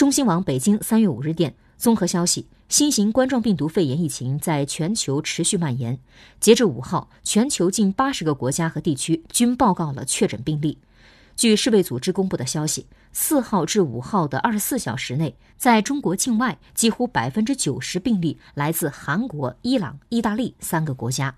中新网北京三月五日电综合消息新型冠状病毒肺炎疫情在全球持续蔓延。截至五号全球近八十个国家和地区均报告了确诊病例。据世卫组织公布的消息四号至五号的二十四小时内在中国境外几乎百分之九十病例来自韩国伊朗意大利三个国家。